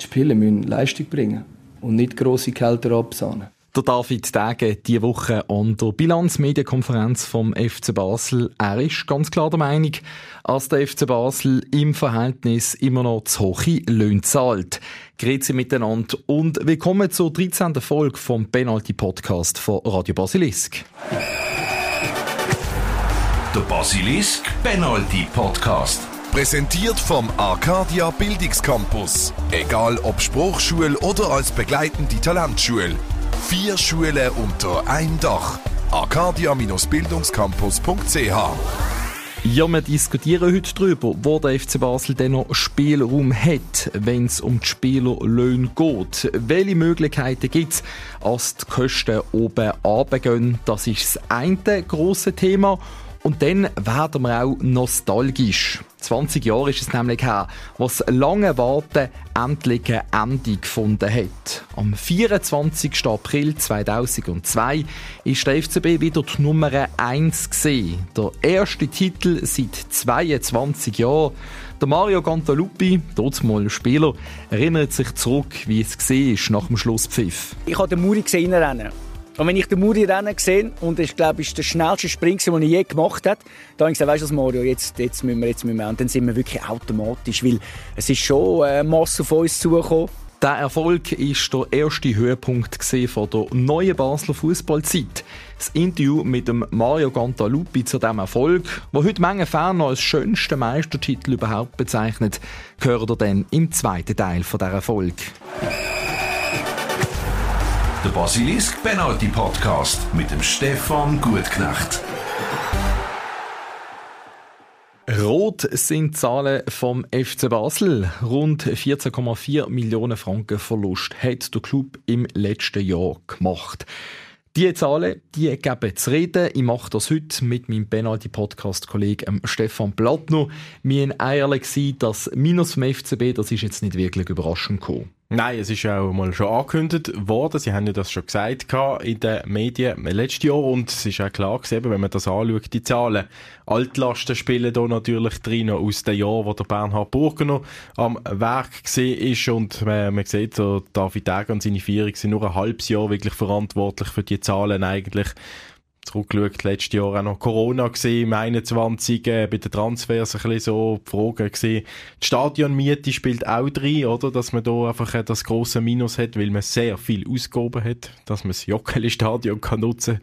Die Spieler müssen Leistung bringen und nicht grosse Kälter absahnen. Der David Dege diese Woche an der Bilanzmedienkonferenz vom FC Basel. Er ist ganz klar der Meinung, dass der FC Basel im Verhältnis immer noch zu hohe Löhne zahlt. Grüezi miteinander und willkommen zur 13. Folge vom Penalty Podcast von Radio Basilisk. Der Basilisk Penalty Podcast. Präsentiert vom Arcadia Bildungscampus. Egal ob Spruchschule oder als begleitende Talentschule. Vier Schulen unter einem Dach. arcadia-bildungscampus.ch ja, wir diskutieren heute darüber, wo der FC Basel denn noch Spielraum hat, wenn es um die Spielerlöhne geht. Welche Möglichkeiten gibt es, als die Kosten oben runtergehen? Das ist das eine grosse Thema. Und dann werden wir auch nostalgisch. 20 Jahre ist es nämlich her, was lange Warten endlich ein Ende gefunden hat. Am 24. April 2002 ist der FCB wieder die Nummer 1 gesehen. Der erste Titel seit 22 Jahren. Der Mario Gantalupi, dort mal Spieler, erinnert sich zurück, wie es war nach dem Schlusspfiff. Ich habe den Muri gesehen rennen. Und wenn ich den Muri rennen gesehen und ich glaube, ist der schnellste Sprint, den ich je gemacht habe, da habe ich gesagt, weißt du Mario, jetzt, jetzt müssen wir, jetzt müssen wir. Und dann sind wir wirklich automatisch, weil es ist schon eine Masse auf uns zugekommen. Der Erfolg ist der erste Höhepunkt von der neuen Basler Fußballzeit. Das Interview mit dem Mario Gantalupi zu diesem Erfolg, wo heute Menge Fan als schönsten Meistertitel überhaupt bezeichnet, gehört er dann im zweiten Teil von dieser Folge. Der Basilisk Penalty Podcast mit dem Stefan Gutknecht. Rot sind Zahlen vom FC Basel. Rund 14,4 Millionen Franken Verlust hat der Club im letzten Jahr gemacht. Die Zahlen, die geben zu reden. Ich mache das heute mit meinem Penalty-Podcast-Kollegen Stefan Plattner. Wir waren ehrlich, dass Minus vom FCB, das ist jetzt nicht wirklich überraschend gekommen. Nein, es ist auch mal schon angekündigt worden. Sie haben ja das schon gesagt in den Medien letztes Jahr und es ist auch klar gewesen, wenn man das anschaut, die Zahlen. Altlasten spielen da natürlich drin aus dem Jahr, wo der Bernhard Burger am Werk gesehen ist und man, man sieht, so David Degen und seine Vierung sind nur ein halbes Jahr wirklich verantwortlich für die Zahlen eigentlich zurückgeschaut, letztes Jahr auch noch Corona gesehen, im 21, äh, bei den Transfers ein bisschen so die Frage gesehen. Die Stadionmiete spielt auch drin, oder? Dass man da einfach äh, das große Minus hat, weil man sehr viel ausgehoben hat, dass man das Jockeli-Stadion kann nutzen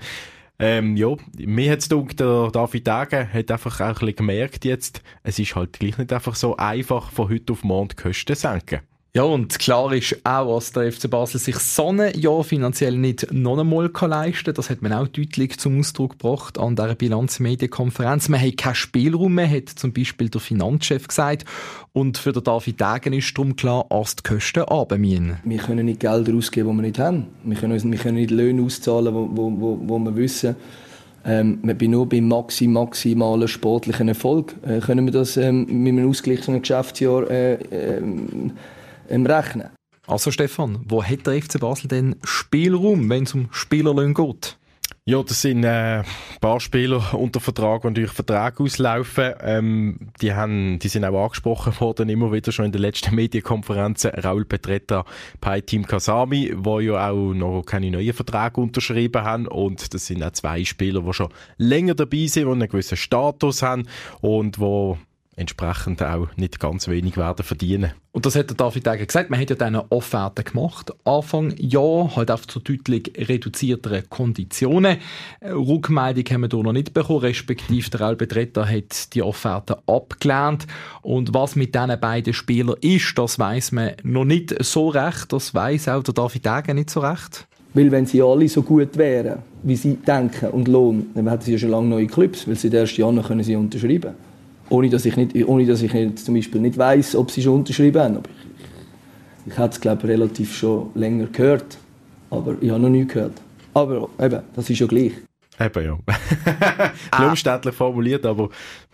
ähm, ja, mir hat es gedacht, der David Degen hat einfach auch ein bisschen gemerkt jetzt, es ist halt gleich nicht einfach so einfach von heute auf morgen die Kosten senken. Ja, und klar ist auch, dass der FC Basel sich so ein Jahr finanziell nicht noch einmal leisten kann. Das hat man auch deutlich zum Ausdruck gebracht an dieser Bilanzmedienkonferenz. Man hat keinen Spielraum mehr, hat zum Beispiel der Finanzchef gesagt. Und für den David Degen ist darum klar, dass die Kosten runtergehen Wir können nicht Gelder ausgeben, die wir nicht haben. Wir können, wir können nicht Löhne auszahlen, wo, wo, wo, wir wissen, ähm, wir bin nur beim maxi, maximalen sportlichen Erfolg. Äh, können wir das ähm, mit einem ausgeglichenen Geschäftsjahr äh, äh, im Rechnen. Also Stefan, wo hat der FC Basel denn Spielraum, wenn es um Spielerlöhne geht? Ja, das sind äh, ein paar Spieler unter Vertrag, die durch Vertrag auslaufen. Ähm, die, haben, die sind auch angesprochen worden, immer wieder schon in den letzten Medienkonferenzen. Raul Petretta bei Team Kasami, wo ja auch noch keine neuen Verträge unterschrieben haben. Und das sind auch zwei Spieler, die schon länger dabei sind, die einen gewissen Status haben und die entsprechend auch nicht ganz wenig werden verdienen. Und das hat der David Degen gesagt, man hat ja dann eine Offerte gemacht, Anfang Jahr, halt auf zu deutlich reduzierteren Konditionen. Rückmeldung haben wir hier noch nicht bekommen, respektive der Albetretter hat die Offerte abgelehnt. Und was mit diesen beiden Spielern ist, das weiß man noch nicht so recht, das weiß auch der David Degen nicht so recht. Weil wenn sie alle so gut wären, wie sie denken und lohnen, dann hätten sie ja schon lange neue Clubs, weil sie den ersten Jahr können sie unterschreiben ohne dass ich, nicht, ohne dass ich nicht, zum Beispiel nicht weiß, ob sie schon unterschrieben haben. Aber ich, ich, ich hätte es glaube relativ schon länger gehört, aber ich habe noch nie gehört. Aber eben, das ist ja gleich. Eben, ja. Ein umständlich formuliert, aber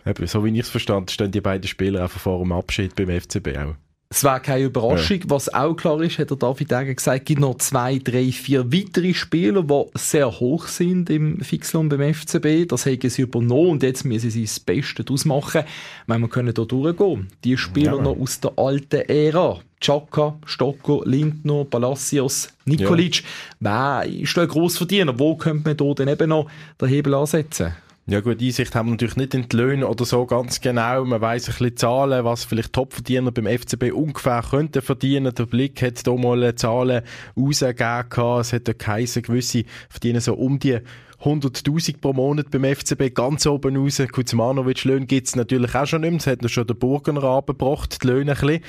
eben, so wie ich es verstanden stehen die beiden Spieler einfach vor dem Abschied beim FCB auch. Es war keine Überraschung. Ja. Was auch klar ist, hat der David Degen gesagt, es gibt noch zwei, drei, vier weitere Spieler, die sehr hoch sind im Fixlohn beim FCB. Das haben sie übernommen und jetzt müssen sie das Beste daraus machen. Wenn wir können hier durchgehen. Die Spieler ja. noch aus der alten Ära. Chaka, Stocco, Lindner, Palacios, Nikolic. Ja. Wer ist ein Grossverdiener? Wo könnte man hier dann eben noch den Hebel ansetzen? Ja gut, Einsicht haben wir natürlich nicht in die Löhne oder so ganz genau. Man weiss ein bisschen Zahlen, was vielleicht Topverdiener beim FCB ungefähr könnten verdienen. Der Blick hat hier mal Zahlen rausgegeben. Es hat geheißen, gewisse verdienen so um die 100.000 pro Monat beim FCB ganz oben raus. Kuzmanovic-Löhne gibt es natürlich auch schon nicht mehr. Das hat noch schon der Burgener abgebracht, die Löhne ein bisschen.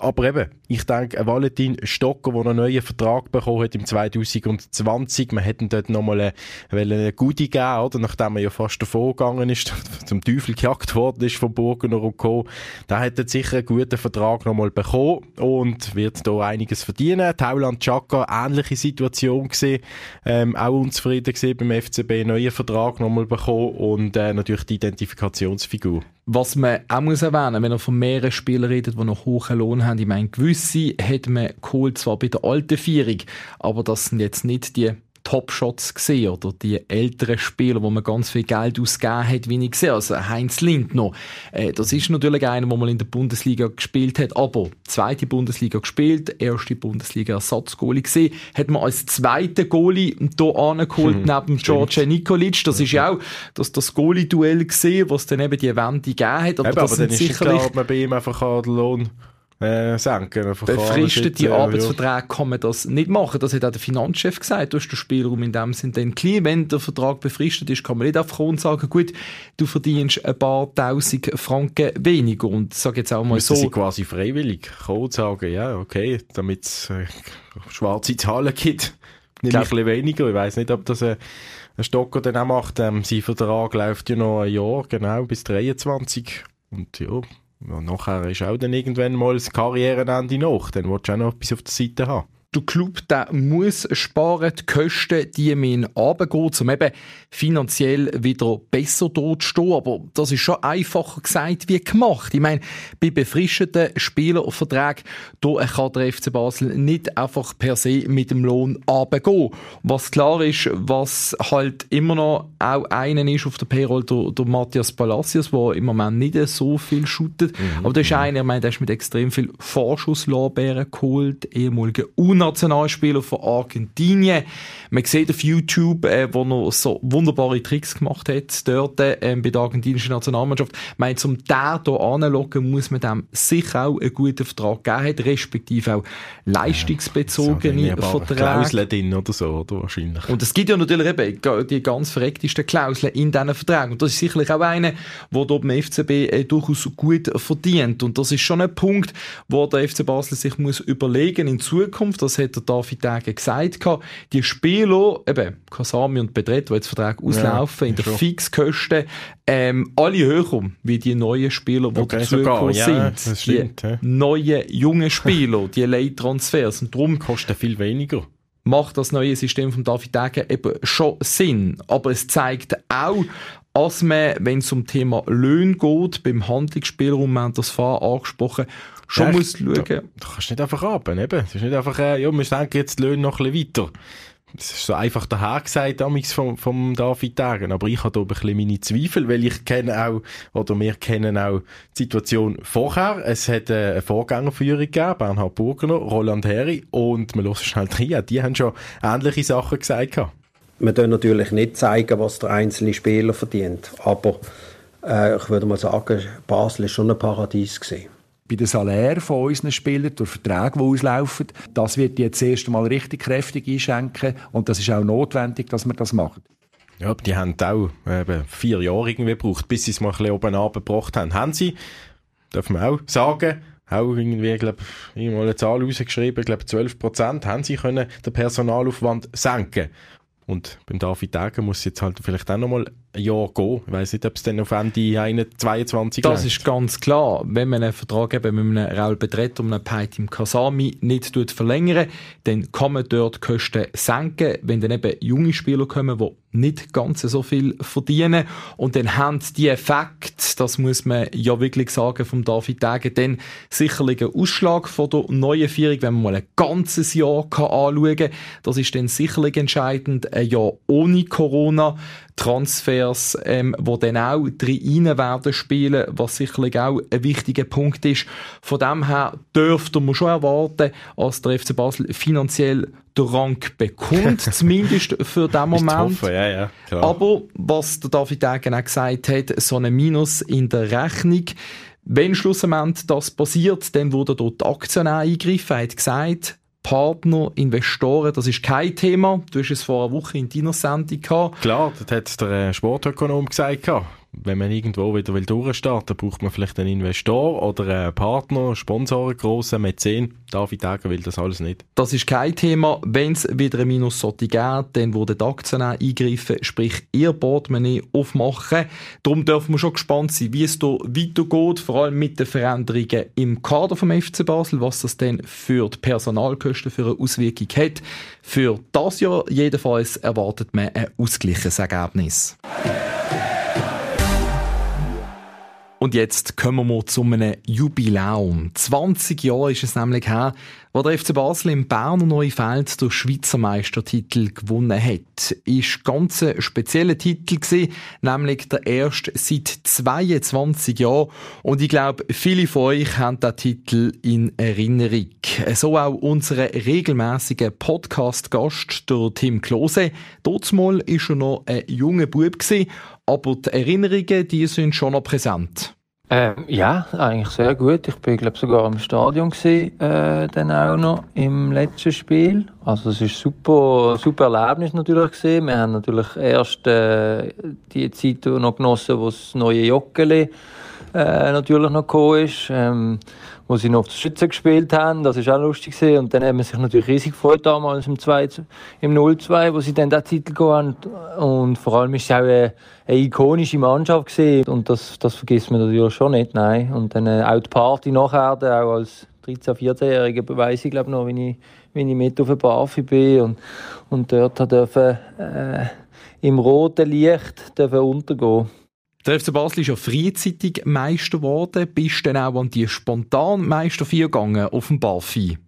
Aber eben, ich denke, Valentin Stocker, der einen neuen Vertrag bekommen hat im 2020, man hätte dort nochmal eine, eine Goodie geben, oder? Nachdem er ja fast davor gegangen ist, zum Teufel gejagt worden ist von Burgener und Co. Da hat er sicher einen guten Vertrag nochmal bekommen und wird da einiges verdienen. Tauland Chaka, ähnliche Situation gesehen, ähm, auch unzufrieden gesehen beim FCB, neuen Vertrag nochmal bekommen und äh, natürlich die Identifikationsfigur. Was man auch muss erwähnen, wenn er von mehreren Spielern redet, die noch hohen Lohn haben, ich meine, gewisse hat man geholt, zwar bei der alten Vierung, aber das sind jetzt nicht die Top-Shots gesehen oder? Die älteren Spieler, wo man ganz viel Geld ausgegeben hat, wie ich gesehen Also Heinz Lindner, äh, das ist natürlich einer, der mal in der Bundesliga gespielt hat, aber zweite Bundesliga gespielt, erste Bundesliga Ersatzgoalie gesehen, hat man als zweiter Goalie hier angeholt, hm, neben George Nikolic. Das ist ja auch das, das Goalie-Duell gesehen, was dann eben die Wende gegeben hat. Aber, Eben, aber dann ist sicherlich... klar, ob man bei ihm einfach den Lohn äh, senken. Befristete äh, Arbeitsverträge kann man das nicht machen. Das hat auch der Finanzchef gesagt. Du hast den Spielraum in dem Sinn dann klein. Wenn der Vertrag befristet ist, kann man nicht einfach kommen und sagen, gut, du verdienst ein paar tausend Franken weniger. Und sag jetzt auch mal Müssen so. sie quasi freiwillig kommen sagen, ja, okay, damit es äh, schwarze Zahlen gibt. Nicht ein bisschen weniger. Ich weiss nicht, ob das äh, ein Stocker dann auch macht. Ähm, sein Vertrag läuft ja noch ein Jahr, genau, bis 23. Und ja, ja, nachher ist auch dann irgendwann mal das Karrierenende nach. Dann willst du auch noch etwas auf der Seite haben der Club der muss sparen, die Kosten, die müssen runtergehen, um eben finanziell wieder besser dort zu stehen. Aber das ist schon einfacher gesagt wie gemacht. Ich meine, bei befristeten Spielerverträgen, da kann der FC Basel nicht einfach per se mit dem Lohn runtergehen. Was klar ist, was halt immer noch auch einen ist auf der Payroll, der, der Matthias Palacios, der im Moment nicht so viel shootet. Mhm. Aber der ist einer, ich meine, der ist mit extrem viel Vorschusslorbeeren geholt, ehemaliger Nationalspieler von Argentinien. Man sieht auf YouTube, äh, wo er so wunderbare Tricks gemacht hat, dort äh, bei der argentinischen Nationalmannschaft. Ich meine, zum der hier anlocken, muss man dem sicher auch einen guten Vertrag geben, respektive auch leistungsbezogene ja, Verträge. Klauseln drin oder so, oder wahrscheinlich. Und es gibt ja natürlich eben die ganz verrecktesten Klauseln in diesen Verträgen. Und das ist sicherlich auch eine, die hier beim FCB äh, durchaus gut verdient. Und das ist schon ein Punkt, wo der FC Basel sich muss überlegen in Zukunft, das hat der David Degen gesagt, die Spieler, eben Kasami und Bedret, die jetzt Verträge auslaufen, ja, in der schon. Fixkosten, ähm, alle höher wie die neuen Spieler, die okay, dazugekommen ja, sind. Stimmt, die ja. neuen, jungen Spieler, die Leittransfers. Und darum kosten viel weniger macht das neue System von David Degen eben schon Sinn. Aber es zeigt auch, dass man, wenn es um Thema Löhne geht, beim Handlungsspielraum, wir haben das vorher angesprochen, schon ja, muss schauen. Du, du kannst nicht einfach ab, eben. Es ist nicht einfach, äh, ja, wir denken jetzt die Löhne noch ein bisschen weiter. Das ist so einfach daher gesagt, damals vom, vom David Degen. Aber ich habe da ein bisschen meine Zweifel, weil ich kenne auch, oder wir kennen auch die Situation vorher. Es hat äh, eine Vorgängerführung gegeben, Bernhard Burgener, Roland Heri, und wir hören schnell rein. Die haben schon ähnliche Sachen gesagt. Wir können natürlich nicht zeigen, was der einzelne Spieler verdient. Aber äh, ich würde mal sagen, Basel ist schon ein Paradies gesehen bei den Salär von unseren Spielern, durch Verträge, die auslaufen. Das wird jetzt erst einmal richtig kräftig einschenken und das ist auch notwendig, dass wir das machen. Ja, die haben auch eben vier Jahre irgendwie gebraucht, bis sie es mal ein bisschen oben abgebracht haben. Haben sie, darf man auch sagen, auch irgendwie, glaube ich, mal eine Zahl rausgeschrieben, glaube 12 Prozent haben sie können den Personalaufwand senken. Und beim David Degen muss jetzt halt vielleicht auch nochmal Jahr gehen. Ich weiss nicht, ob es dann auf Ende 2022 Das ist ganz klar. Wenn man einen Vertrag eben mit einem Raul Bedret und einem Paitim Kasami nicht verlängern dann kann man dort die Kosten senken. Wenn dann eben junge Spieler kommen, die nicht ganz so viel verdienen. Und dann haben die Effekt, das muss man ja wirklich sagen, vom David Degen, dann sicherlich ein Ausschlag von der neuen Führung, wenn man mal ein ganzes Jahr kann anschauen kann. Das ist dann sicherlich entscheidend. Ein Jahr ohne Corona. Transfers, ähm, wo dann auch drin werden spielen, was sicherlich auch ein wichtiger Punkt ist. Von dem her dürfte man schon erwarten, dass der FC Basel finanziell den Rang bekommt, zumindest für den Moment. Hoffen, ja, ja, Aber was der David Degen auch gesagt hat, so ein Minus in der Rechnung, wenn schlussendlich das passiert, dann würde dort Aktionär eingreifen. Er hat gesagt, Partner, Investoren, das ist kein Thema. Du hast es vor einer Woche in deiner Sendung gehabt. Klar, das hat der äh, Sportökonom gesagt wenn man irgendwo wieder will durchstarten will, braucht man vielleicht einen Investor oder einen Partner, Sponsoren, grossen Mäzen. David Degen will das alles nicht. Das ist kein Thema. Wenn es wieder ein Minus geben, dann würde die Aktionär eingreifen, sprich ihr Portemonnaie aufmachen. Darum dürfen wir schon gespannt sein, wie es hier weitergeht, vor allem mit den Veränderungen im Kader vom FC Basel, was das denn für die Personalkosten für eine Auswirkung hat. Für das Jahr jedenfalls erwartet man ein ausgleiches Ergebnis. Und jetzt kommen wir zu einem Jubiläum. 20 Jahre ist es nämlich her, wo der FC Basel im Berner Neufeld den Schweizer Meistertitel gewonnen hat. Ist ganz ein spezieller Titel gewesen, nämlich der erste seit 22 Jahren. Und ich glaube, viele von euch haben den Titel in Erinnerung. So auch unsere regelmäßige Podcast-Gast, der Tim Klose. Dort mal ist er noch ein junger Bub gewesen, aber die Erinnerungen, die sind schon noch präsent. Ähm, ja, eigentlich sehr gut. Ich bin, glaube sogar im Stadion gewesen, äh, dann auch noch im letzten Spiel. Also es ist super, super Erlebnis natürlich gewesen. Wir haben natürlich erst äh, die Zeit noch genossen, wo das neue Joggeli äh, natürlich noch gekommen ist. Ähm, wo sie noch auf der Schütze gespielt haben. Das war auch lustig. Gewesen. Und dann haben wir sich natürlich riesig gefreut damals im, 2, im 0-2, wo sie dann den Titel haben. Und vor allem ist es auch eine, eine ikonische Mannschaft gewesen. Und das, das vergisst man natürlich schon nicht, nein. Und dann äh, auch die Party nachher, auch als 13-, 14-Jähriger beweise ich glaube noch, wie ich, wie ich mit auf der Barfi bin und, und dort durfte äh, im roten Licht untergehen. Der FC Basel ist ja frühzeitig Meister geworden. Bist du dann auch an die spontan Meister 4 gegangen auf dem Barfi?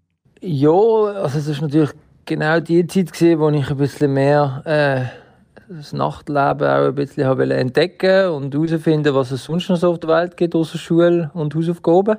Ja, also es war natürlich genau die Zeit gewesen, wo ich ein bisschen mehr äh, das Nachtleben auch ein bisschen habe entdecken und herausfinden, was es sonst noch so auf der Welt gibt, außer Schule und Hausaufgaben.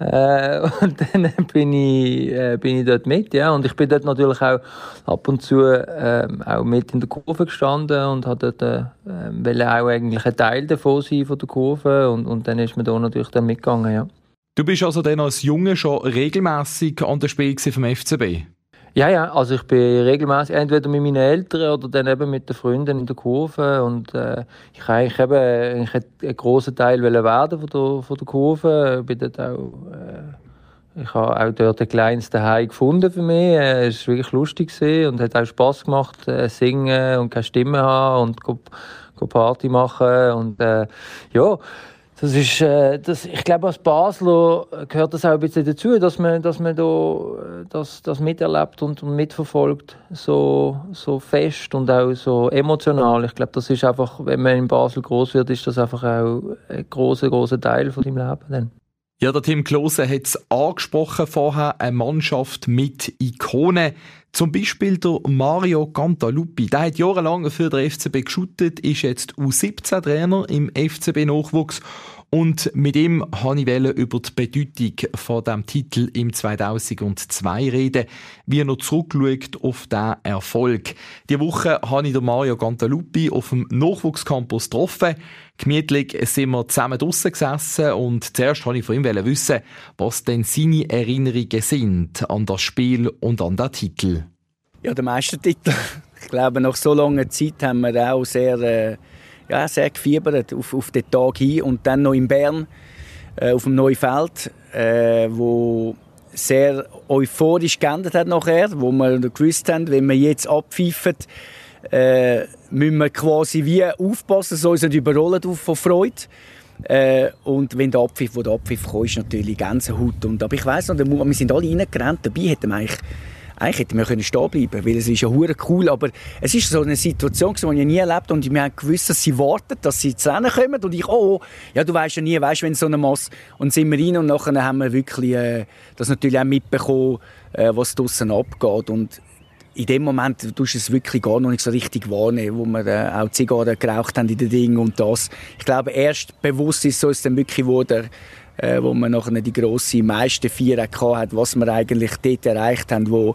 Äh, und dann bin ich, äh, bin ich dort mit, ja. Und ich bin dort natürlich auch ab und zu äh, auch mit in der Kurve gestanden und hatte dort, äh, will auch eigentlich ein Teil davon sein von der Kurve und, und dann ist man da natürlich dann mitgegangen, ja. Du bist also dann als Junge schon regelmäßig an der Spiel vom FCB? Ja, ja, also ich bin regelmäßig entweder mit meinen Eltern oder dann eben mit den Freunden in der Kurve und äh, ich eigentlich eben ich einen grossen Teil werden von der, von der Kurve. Ich bin dort auch, äh, ich habe auch dort ein kleines Heim gefunden für mich. Äh, es war wirklich lustig und hat auch Spass gemacht, äh, singen und keine Stimme haben und go, go Party machen und äh, ja, das ist, äh, das, ich glaube, als Basler gehört das auch ein bisschen dazu, dass man, dass man da, äh, das, das miterlebt und, und mitverfolgt, so, so fest und auch so emotional. Ich glaube, das ist einfach, wenn man in Basel groß wird, ist das einfach auch ein großer, großer Teil von deinem Leben dann. Ja, der Tim Klose hat es angesprochen vorher, eine Mannschaft mit Ikonen. Zum Beispiel der Mario Cantaluppi. Der hat jahrelang für den FCB geschuttet, ist jetzt U17-Trainer im FCB-Nachwuchs und mit ihm habe ich über die Bedeutung von dem Titel im 2002 reden, wie er noch zurückschaut auf diesen Erfolg. Die Woche habe ich Mario Cantaluppi auf dem Nachwuchscampus getroffen. Gemütlich sind wir zusammen draussen gesessen und zuerst wollte ich von ihm wissen, was denn seine Erinnerungen sind an das Spiel und an den Titel. Ja, der Meistertitel. Ich glaube, nach so langer Zeit haben wir auch sehr... Äh ja, sehr gefiebert auf, auf den Tag hin und dann noch in Bern äh, auf dem Neufeld, äh, wo sehr euphorisch geendet hat nachher, wo wir gewusst haben, wenn wir jetzt abpfeifen, äh, müssen wir quasi wie aufpassen, so uns nicht überrollen von Freude. Äh, und wenn der Abpfiff, wo der Abpfiff kam, ist natürlich Gänsehaut. Und, aber ich weiss noch, wir sind alle reingerannt, dabei hätten wir eigentlich eigentlich hätten wir stehen bleiben können, weil es ist ja hure cool, aber es ist so eine Situation, die ich nie erlebt und wir haben gewusst, dass sie warten, dass sie zu Rennen kommen und ich, oh, ja, du weißt ja nie, weißt, wenn so eine Masse und sind wir rein und nachher haben wir wirklich äh, das natürlich auch mitbekommen, äh, was draussen abgeht und in dem Moment tust du es wirklich gar noch nicht so richtig wahrnehmen, wo wir äh, auch Zigarren geraucht haben in den Dingen und das. Ich glaube, erst bewusst ist so es dann wirklich wurde, äh, wo man nachher die grosse meisten Vier hat, was wir eigentlich dort erreicht haben, wo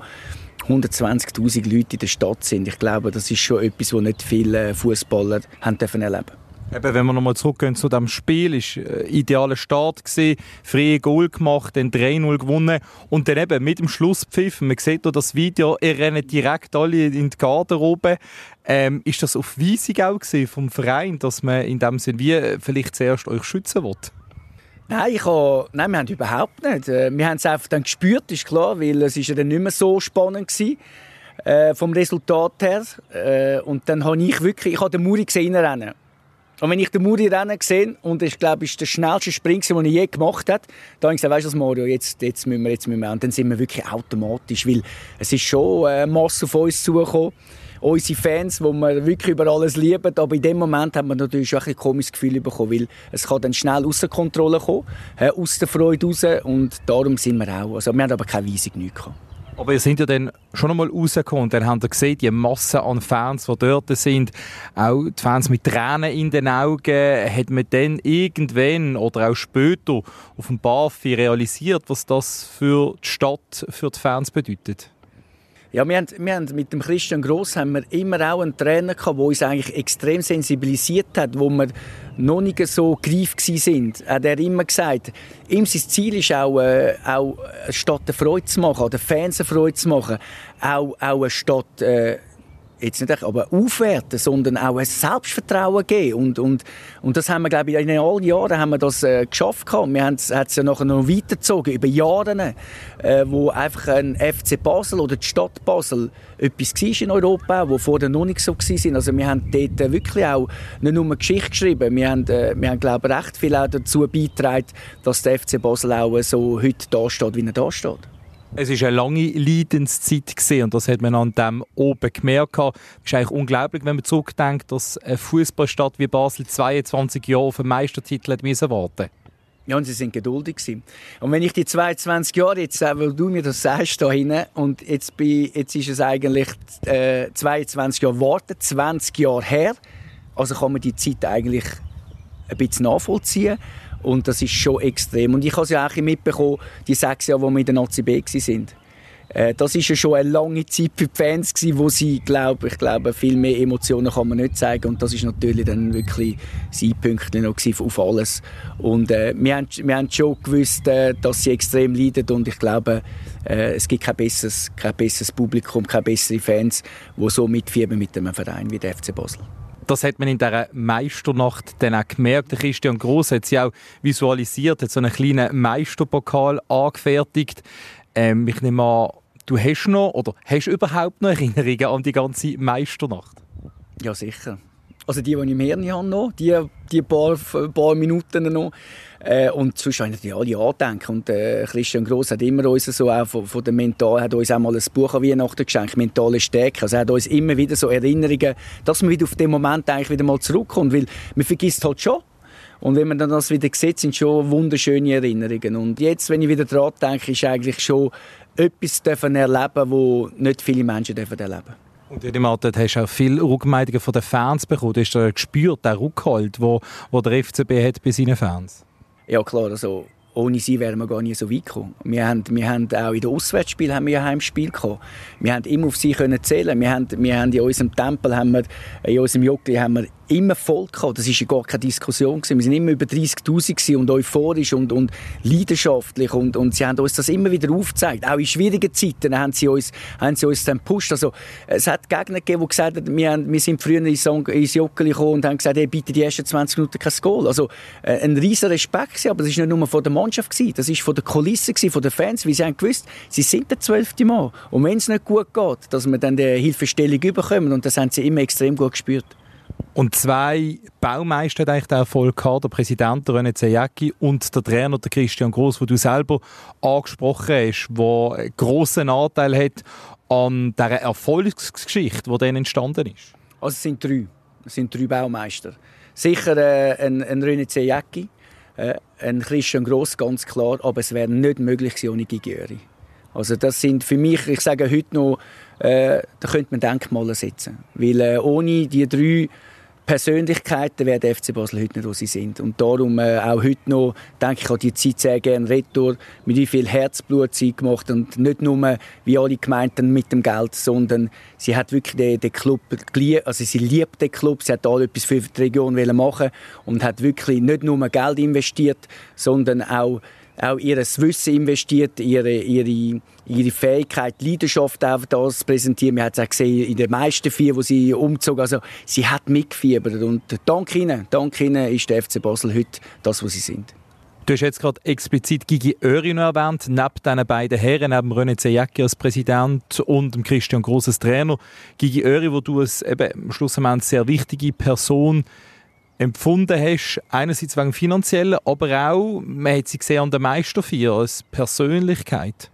120.000 Leute in der Stadt sind. Ich glaube, das ist schon etwas, was nicht viele Fußballer haben dürfen erleben. Eben, wenn wir nochmal zurückgehen zu dem Spiel, ist ein äh, idealer Start gewesen, freie Goal gemacht, dann 3-0 gewonnen und dann eben mit dem Schlusspfiff, man sieht hier das Video, ihr rennt direkt alle in die Garderobe. Ähm, ist das auf Weisung auch gewesen vom Verein, dass man in dem Sinne wie äh, vielleicht zuerst euch schützen will? Nein, ich habe, nein, wir haben überhaupt nicht. Äh, wir haben es einfach dann gespürt, ist klar, weil es ist ja dann nicht mehr so spannend war, äh, vom Resultat her. Äh, und dann habe ich wirklich, ich habe den Muri gesehen rennen. Und wenn ich den Muri rennen gesehen und ich glaube, ist der schnellste Spring, den ich je gemacht habe, dann habe ich gesagt, weißt du Mario, jetzt, jetzt müssen wir, jetzt müssen wir. Und dann sind wir wirklich automatisch, weil es ist schon eine Masse auf uns zugekommen unsere Fans, die wir wirklich über alles lieben. Aber in dem Moment hat man natürlich auch ein komisches Gefühl bekommen, weil es kann dann schnell aus der Kontrolle kommen, aus der Freude raus. Und darum sind wir auch. Also wir haben aber keine Weisung nicht. Aber ihr seid ja dann schon einmal rausgekommen und dann habt ihr gesehen, die Masse an Fans, die dort sind, auch die Fans mit Tränen in den Augen, hat man dann irgendwann oder auch später auf dem Bafi realisiert, was das für die Stadt, für die Fans bedeutet? Ja, wir haben, wir haben mit dem Christian Gross haben wir immer auch einen Trainer gehabt, der uns eigentlich extrem sensibilisiert hat, wo wir noch nicht so greif sind. Hat er immer gesagt, ihm sein Ziel ist auch, äh, auch eine Stadt eine Freude zu machen, oder Fans eine Freude zu machen, auch, auch eine Stadt äh, jetzt nicht aber aufwerten, sondern auch ein Selbstvertrauen geben. Und, und, und das haben wir, glaube ich, in allen Jahren haben wir das äh, geschafft. Gehabt. Wir haben es ja nachher noch weitergezogen, über Jahre, äh, wo einfach ein FC Basel oder die Stadt Basel etwas war in Europa, wo vorher noch nicht so war. Also wir haben dort wirklich auch nicht nur Geschichte geschrieben, wir haben, äh, wir haben glaube ich, recht viel auch dazu beigetragen, dass der FC Basel auch so heute da steht, wie er da steht. Es war eine lange Leidenszeit und das hat man an dem oben gemerkt. Es ist eigentlich unglaublich, wenn man zurückdenkt, dass eine Fußballstadt wie Basel 22 Jahre auf einen Meistertitel hat müssen warten ja, und sie sind geduldig gewesen. Und wenn ich die 22 Jahre jetzt, äh, weil du mir das sagst da hinten, und jetzt, bin, jetzt ist es eigentlich äh, 22 Jahre warten, 20 Jahre her, also kann man die Zeit eigentlich ein bisschen nachvollziehen. Und das ist schon extrem. Und ich habe es ja auch mitbekommen, die sechs Jahre, wo wir in der Nazi B waren. Äh, das war ja schon eine lange Zeit für die Fans, wo sie, glaube ich, glaube, viel mehr Emotionen kann man nicht zeigen. Und das ist natürlich dann wirklich das Einpünktchen noch auf alles. Und äh, wir, haben, wir haben schon gewusst, äh, dass sie extrem leiden. Und ich glaube, äh, es gibt kein besseres, kein besseres Publikum, keine besseren Fans, die so mitfiebern mit einem Verein wie der FC Basel das hat man in dieser Meisternacht dann auch gemerkt. Christian Gross hat sie auch visualisiert, hat so einen kleinen Meisterpokal angefertigt. Ähm, ich nehme an, du hast noch oder hast überhaupt noch Erinnerungen an die ganze Meisternacht? Ja, sicher. Also die, die ich im Hirn habe noch, die, die paar, paar Minuten noch. Äh, und sonst habe ich natürlich alle andenken. Und äh, Christian Gross hat immer uns so auch von, von der Mental, hat uns auch mal ein Buch an Weihnachten geschenkt, «Mentale Stärke». Also er hat uns immer wieder so Erinnerungen, dass man wieder auf den Moment eigentlich wieder mal zurückkommt, weil man vergisst halt schon. Und wenn man dann das wieder sieht, sind schon wunderschöne Erinnerungen. Und jetzt, wenn ich wieder daran denke, ist eigentlich schon etwas dürfen erleben, wo nicht viele Menschen dürfen erleben. Und in dem Alter hast du auch viele Rückmeldungen von den Fans bekommen. Hast du gespürt, den Rückhalt, wo der FCB hat bei seinen Fans? Ja klar, also ohne sie wären wir gar nicht so weit gekommen. Wir haben, wir haben auch in den Auswärtsspielen haben wir ein Heimspiel gehabt. Wir haben immer auf sie können zählen. Wir haben, wir haben in unserem Tempel, haben wir, in unserem Jockli haben wir immer voll gehabt. Das ist ja gar keine Diskussion gewesen. Wir sind immer über 30.000 und euphorisch und, und leidenschaftlich und, und sie haben uns das immer wieder aufgezeigt. Auch in schwierigen Zeiten haben sie uns, haben sie uns dann gepusht. Also, es hat Gegner gegeben, die gesagt haben, wir, haben, wir sind früher ins, ins gekommen und haben gesagt, hey, bitte die ersten 20 Minuten kein Goal. Also, äh, ein riesen Respekt gewesen, aber das ist nicht nur von der Mannschaft gewesen, das ist von der Kulisse gewesen, von den Fans, weil sie haben gewusst, sie sind der zwölfte Mann. Und wenn es nicht gut geht, dass wir dann die Hilfestellung überkommen und das haben sie immer extrem gut gespürt. Und zwei Baumeister haben eigentlich den Erfolg gehabt, der Präsident der René Zejacki und der Trainer der Christian Gross, wo du selber angesprochen hast, der einen grossen Anteil hat an dieser Erfolgsgeschichte, die dann entstanden ist. Also es sind drei. Es sind drei Baumeister. Sicher äh, ein, ein René Zejacki, äh, ein Christian Gross, ganz klar, aber es wäre nicht möglich gewesen ohne Gigi Öri. Also das sind für mich, ich sage heute noch, äh, da könnte man Denkmale setzen. Weil äh, ohne die drei Persönlichkeiten wäre der FC Basel heute nicht, wo sie sind. Und darum äh, auch heute noch, denke ich, an die Zeit sehr gerne retour, mit wie viel Herzblut sie gemacht und nicht nur, wie alle gemeint haben, mit dem Geld, sondern sie hat wirklich den, den Club also sie liebt den Club, sie hat alle etwas für die Region machen und hat wirklich nicht nur Geld investiert, sondern auch auch ihr Wissen investiert, ihre, ihre, ihre Fähigkeit, Leidenschaft auch das präsentieren. Wir haben es auch gesehen in den meisten vier, wo sie umzog. Also sie hat mitgefiebert und dank ihnen, dank ihnen ist der FC Basel heute das, was sie sind. Du hast jetzt gerade explizit Gigi Öri noch erwähnt, neben diesen beiden Herren, neben René Zejacki als Präsident und Christian Gross als Trainer. Gigi Öri, wo du als eben, schlussendlich sehr wichtige Person empfunden hast, einerseits wegen finanziellen, aber auch, man hat sie gesehen an der Meisterfeier als Persönlichkeit.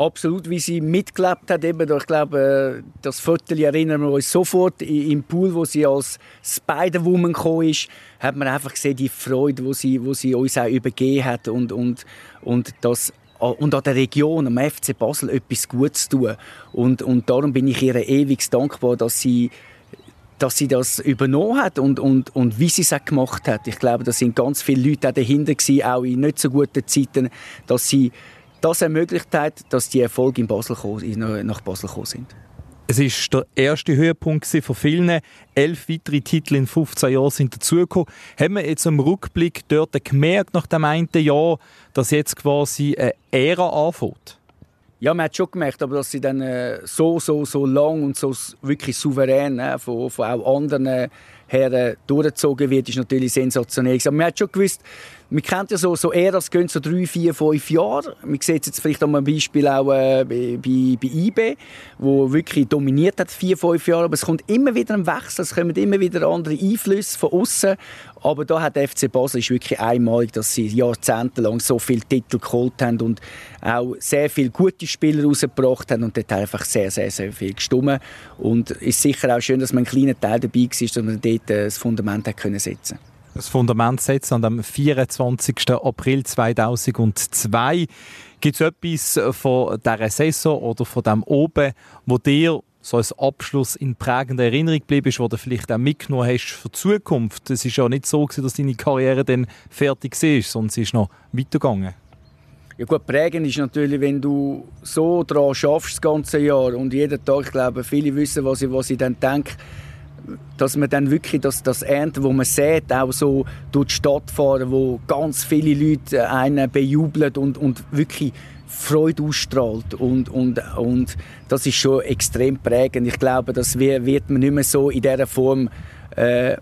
Absolut, wie sie mitgelebt hat. Eben, ich glaube, äh, das Viertel erinnern wir uns sofort im Pool, wo sie als Spider-Woman gekommen ist, hat man einfach gesehen, die Freude, wo sie, wo sie uns auch übergeben hat und, und, und das und an der Region, am FC Basel, etwas Gutes tun. Und, und darum bin ich ihr ewig dankbar, dass sie dass sie das übernommen hat und, und, und wie sie es auch gemacht hat. Ich glaube, da sind ganz viele Leute auch dahinter gewesen, auch in nicht so guten Zeiten, dass sie das ermöglicht hat, dass die Erfolge in Basel nach Basel gekommen sind. Es ist der erste Höhepunkt von vielen. Elf weitere Titel in 15 Jahren sind dazugekommen. Haben wir jetzt im Rückblick dort gemerkt, nach dem einen Jahr, dass jetzt quasi eine Ära anfängt? Ja, man hat schon gemerkt, aber dass sie dann äh, so, so, so lang und so wirklich souverän äh, von, von auch anderen her durchgezogen wird, ist natürlich sensationell. Aber man hat schon gewusst, man kennt ja so, so eher, das gehen so drei, vier, fünf Jahre. Man sieht es jetzt vielleicht an einem Beispiel auch äh, bei, bei, IB, wo wirklich dominiert hat, vier, fünf Jahre. Aber es kommt immer wieder ein Wechsel, es kommen immer wieder andere Einflüsse von außen. Aber da hat der FC Basel ist wirklich einmalig, dass sie jahrzehntelang so viele Titel geholt haben und auch sehr viele gute Spieler rausgebracht haben und dort einfach sehr, sehr, sehr viel gestummen. Und es ist sicher auch schön, dass man einen kleinen Teil dabei war, dass man dort äh, das Fundament hat können setzen das Fundament setzen an dem 24. April 2002. Gibt es etwas von dieser Saison oder von dem oben, wo dir so als Abschluss in prägender Erinnerung geblieben ist, wo du vielleicht auch mitgenommen hast für die Zukunft? Es ist ja nicht so, dass deine Karriere dann fertig war, sondern sie ist noch weitergegangen. Ja gut, prägend ist natürlich, wenn du so daran schaffst das ganze Jahr und jeden Tag, ich glaube, viele wissen, was ich, was ich dann denke, dass man dann wirklich das, das Ernte, wo man sieht, auch so durch die Stadt fahren, wo ganz viele Leute einen bejubeln und, und wirklich Freude ausstrahlt und, und, und das ist schon extrem prägend. Ich glaube, das wird man nicht mehr so in dieser Form äh,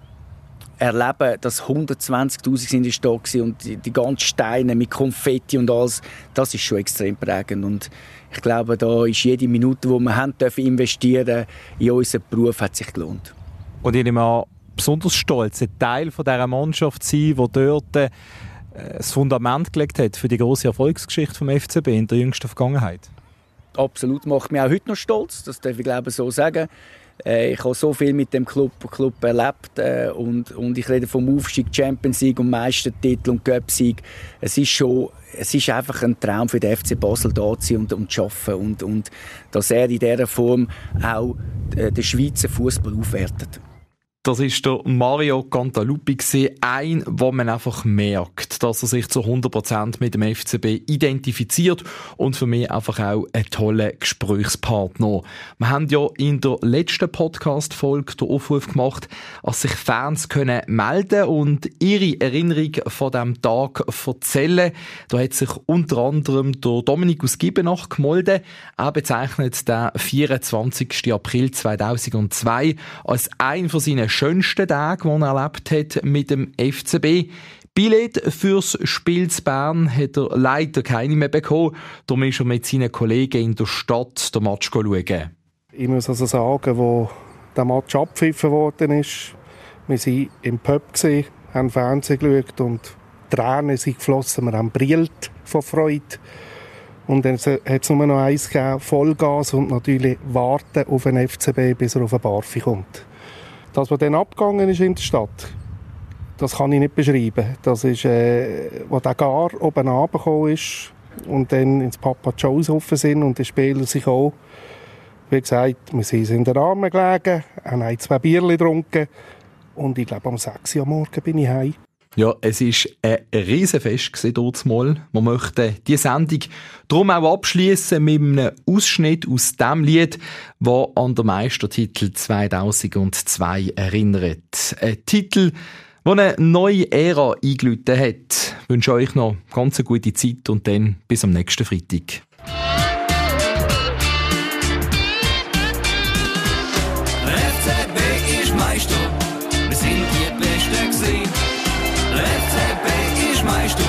erleben, dass 120'000 sind in Stadt und die, die ganzen Steine mit Konfetti und alles, das ist schon extrem prägend und ich glaube, da ist jede Minute, die wir haben dürfen investieren in unseren Beruf, hat sich gelohnt. Und ich nehme besonders stolz, ein Teil dieser Mannschaft zu sein, die dort äh, das Fundament gelegt hat für die große Erfolgsgeschichte vom FCB in der jüngsten Vergangenheit. Absolut, macht mich auch heute noch stolz, das darf ich glaube so sagen. Äh, ich habe so viel mit dem Club, Club erlebt äh, und, und ich rede vom Aufstieg, Champions League und Meistertitel und Cup-Sieg. Es ist schon es ist einfach ein Traum für den FC Basel da zu sein und, und zu arbeiten und, und dass er in dieser Form auch äh, den Schweizer Fußball aufwertet. Das ist der Mario Cantaluppi gesehen, ein, wo man einfach merkt, dass er sich zu 100% mit dem FCB identifiziert und für mich einfach auch ein toller Gesprächspartner. Wir haben ja in der letzten Podcast-Folge den Aufruf gemacht, dass sich Fans können melden und ihre Erinnerung von dem Tag erzählen. Da hat sich unter anderem der Dominikus Gibenach gemolden. Er bezeichnet den 24. April 2002 als ein von seinen schönsten Tage, die er erlebt hat mit dem FCB. Billett fürs Spiel zu Bern hat er leider keine mehr bekommen. Darum ist er mit seinen Kollegen in der Stadt den Match schauen. Ich muss also sagen, wo der Match abgepfiffen ist, wir waren im Pub, haben Fernsehen geschaut und Tränen sind geflossen, wir haben brillt von Freude. Und dann hat es nur noch eins gegeben, Vollgas und natürlich warten auf den FCB, bis er auf den Barfi kommt. Das, was dann abgegangen ist in der Stadt, das kann ich nicht beschreiben. Das ist, äh, wo der Gar oben runtergekommen ist und dann ins Papa Joe's offen sind und die Spieler sich auch, wie gesagt, wir sind in den Armen gelegen, haben ein, zwei Bierchen getrunken und ich glaube, um 6 Uhr morgen bin ich heim. Ja, es ist ein Riesenfest dort mal. Man möchte die Sendung darum auch abschließen mit einem Ausschnitt aus dem Lied, wo an der Meistertitel 2002 erinnert. Ein Titel, der eine neue Ära eingeläutet hat. Ich wünsche euch noch ganz eine gute Zeit und dann bis am nächsten Freitag. FCB ist. Der FCB ist Meister,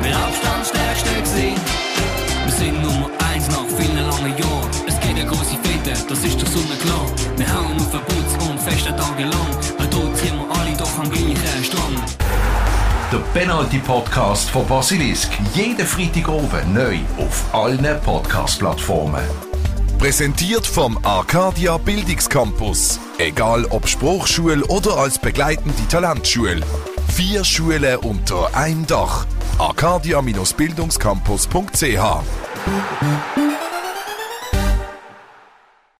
mit Abstand stärkste gewesen. Wir sind Nummer eins nach vielen langen Jahren. Es geht eine große Fete, das ist doch so klar. Wir hauen auf den Putz und festen Tage lang. Weil dort sind wir alle doch am gleichen Strang. Der Penalty Podcast von Basilisk. Jeden Freitag oben neu auf allen Podcast-Plattformen. Präsentiert vom Arcadia Bildungscampus. Egal ob Spruchschule oder als begleitende Talentschule. Vier Schulen unter einem Dach. arcadia-bildungscampus.ch